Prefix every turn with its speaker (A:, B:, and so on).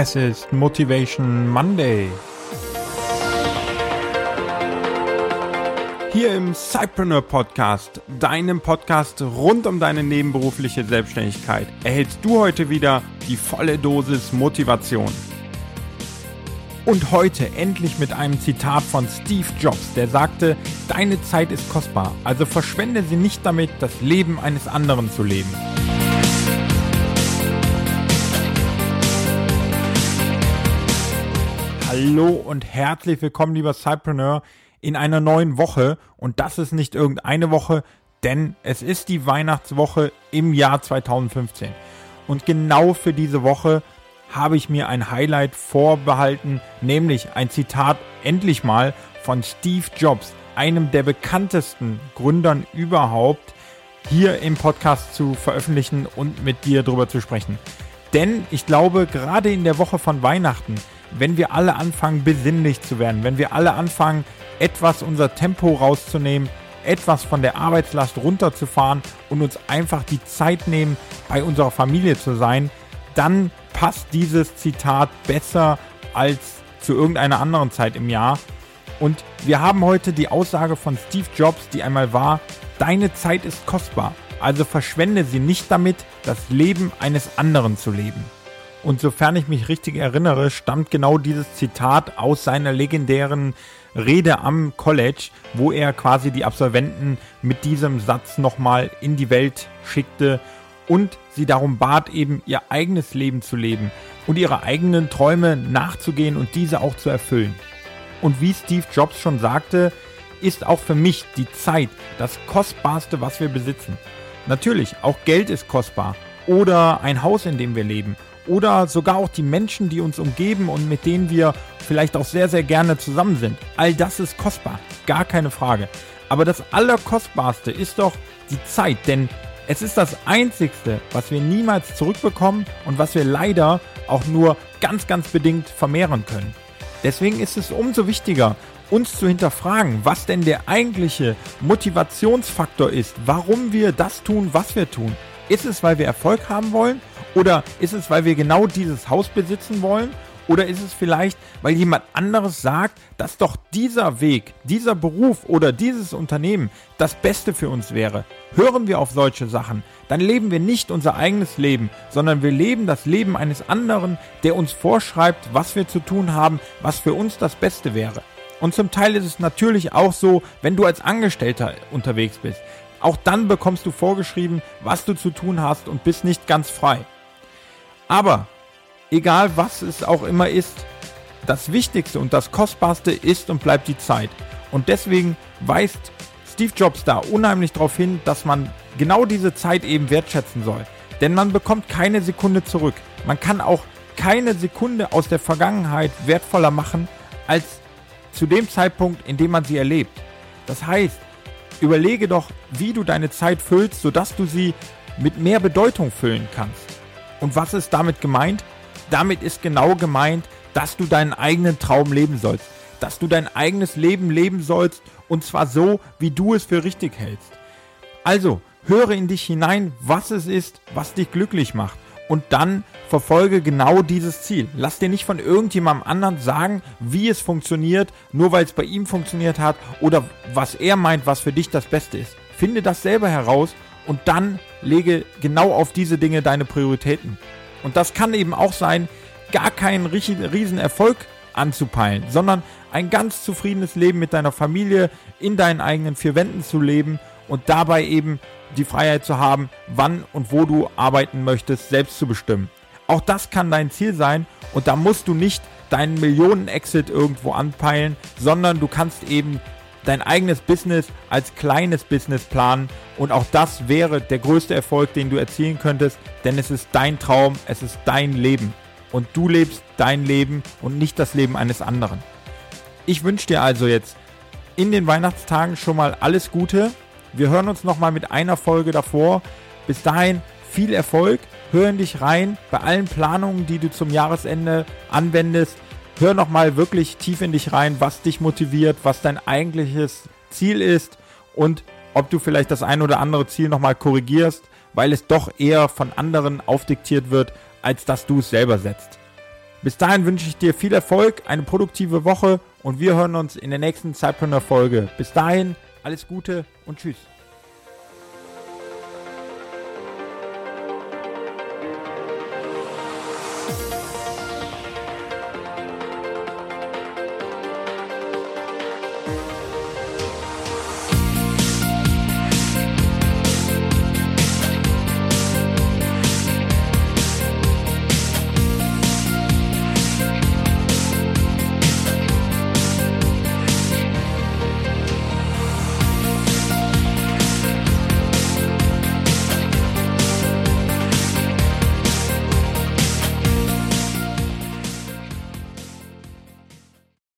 A: Es ist Motivation Monday. Hier im Cypreneur Podcast, deinem Podcast rund um deine nebenberufliche Selbstständigkeit, erhältst du heute wieder die volle Dosis Motivation. Und heute endlich mit einem Zitat von Steve Jobs, der sagte, deine Zeit ist kostbar, also verschwende sie nicht damit, das Leben eines anderen zu leben. Hallo und herzlich willkommen, lieber Cypreneur, in einer neuen Woche. Und das ist nicht irgendeine Woche, denn es ist die Weihnachtswoche im Jahr 2015. Und genau für diese Woche habe ich mir ein Highlight vorbehalten, nämlich ein Zitat endlich mal von Steve Jobs, einem der bekanntesten Gründern überhaupt, hier im Podcast zu veröffentlichen und mit dir darüber zu sprechen. Denn ich glaube, gerade in der Woche von Weihnachten, wenn wir alle anfangen, besinnlich zu werden, wenn wir alle anfangen, etwas unser Tempo rauszunehmen, etwas von der Arbeitslast runterzufahren und uns einfach die Zeit nehmen, bei unserer Familie zu sein, dann passt dieses Zitat besser als zu irgendeiner anderen Zeit im Jahr. Und wir haben heute die Aussage von Steve Jobs, die einmal war, deine Zeit ist kostbar, also verschwende sie nicht damit, das Leben eines anderen zu leben. Und sofern ich mich richtig erinnere, stammt genau dieses Zitat aus seiner legendären Rede am College, wo er quasi die Absolventen mit diesem Satz nochmal in die Welt schickte und sie darum bat, eben ihr eigenes Leben zu leben und ihre eigenen Träume nachzugehen und diese auch zu erfüllen. Und wie Steve Jobs schon sagte, ist auch für mich die Zeit das Kostbarste, was wir besitzen. Natürlich, auch Geld ist kostbar oder ein Haus, in dem wir leben oder sogar auch die Menschen, die uns umgeben und mit denen wir vielleicht auch sehr, sehr gerne zusammen sind. All das ist kostbar, gar keine Frage. Aber das Allerkostbarste ist doch die Zeit, denn es ist das Einzigste, was wir niemals zurückbekommen und was wir leider auch nur ganz, ganz bedingt vermehren können. Deswegen ist es umso wichtiger, uns zu hinterfragen, was denn der eigentliche Motivationsfaktor ist, warum wir das tun, was wir tun. Ist es, weil wir Erfolg haben wollen? Oder ist es, weil wir genau dieses Haus besitzen wollen? Oder ist es vielleicht, weil jemand anderes sagt, dass doch dieser Weg, dieser Beruf oder dieses Unternehmen das Beste für uns wäre? Hören wir auf solche Sachen, dann leben wir nicht unser eigenes Leben, sondern wir leben das Leben eines anderen, der uns vorschreibt, was wir zu tun haben, was für uns das Beste wäre. Und zum Teil ist es natürlich auch so, wenn du als Angestellter unterwegs bist. Auch dann bekommst du vorgeschrieben, was du zu tun hast und bist nicht ganz frei. Aber egal was es auch immer ist, das Wichtigste und das Kostbarste ist und bleibt die Zeit. Und deswegen weist Steve Jobs da unheimlich darauf hin, dass man genau diese Zeit eben wertschätzen soll. Denn man bekommt keine Sekunde zurück. Man kann auch keine Sekunde aus der Vergangenheit wertvoller machen als zu dem Zeitpunkt, in dem man sie erlebt. Das heißt, überlege doch, wie du deine Zeit füllst, sodass du sie mit mehr Bedeutung füllen kannst. Und was ist damit gemeint? Damit ist genau gemeint, dass du deinen eigenen Traum leben sollst. Dass du dein eigenes Leben leben sollst und zwar so, wie du es für richtig hältst. Also, höre in dich hinein, was es ist, was dich glücklich macht. Und dann verfolge genau dieses Ziel. Lass dir nicht von irgendjemandem anderen sagen, wie es funktioniert, nur weil es bei ihm funktioniert hat oder was er meint, was für dich das Beste ist. Finde das selber heraus und dann lege genau auf diese Dinge deine Prioritäten. Und das kann eben auch sein, gar keinen riesen Erfolg anzupeilen, sondern ein ganz zufriedenes Leben mit deiner Familie in deinen eigenen vier Wänden zu leben und dabei eben die Freiheit zu haben, wann und wo du arbeiten möchtest, selbst zu bestimmen. Auch das kann dein Ziel sein und da musst du nicht deinen Millionen-Exit irgendwo anpeilen, sondern du kannst eben dein eigenes Business als kleines Business planen und auch das wäre der größte Erfolg, den du erzielen könntest, denn es ist dein Traum, es ist dein Leben und du lebst dein Leben und nicht das Leben eines anderen. Ich wünsche dir also jetzt in den Weihnachtstagen schon mal alles Gute. Wir hören uns nochmal mit einer Folge davor. Bis dahin viel Erfolg. Hör in dich rein bei allen Planungen, die du zum Jahresende anwendest hör nochmal wirklich tief in dich rein, was dich motiviert, was dein eigentliches Ziel ist und ob du vielleicht das ein oder andere Ziel nochmal korrigierst, weil es doch eher von anderen aufdiktiert wird, als dass du es selber setzt. Bis dahin wünsche ich dir viel Erfolg, eine produktive Woche und wir hören uns in der nächsten Zeitpreneur Folge. Bis dahin, alles Gute und tschüss.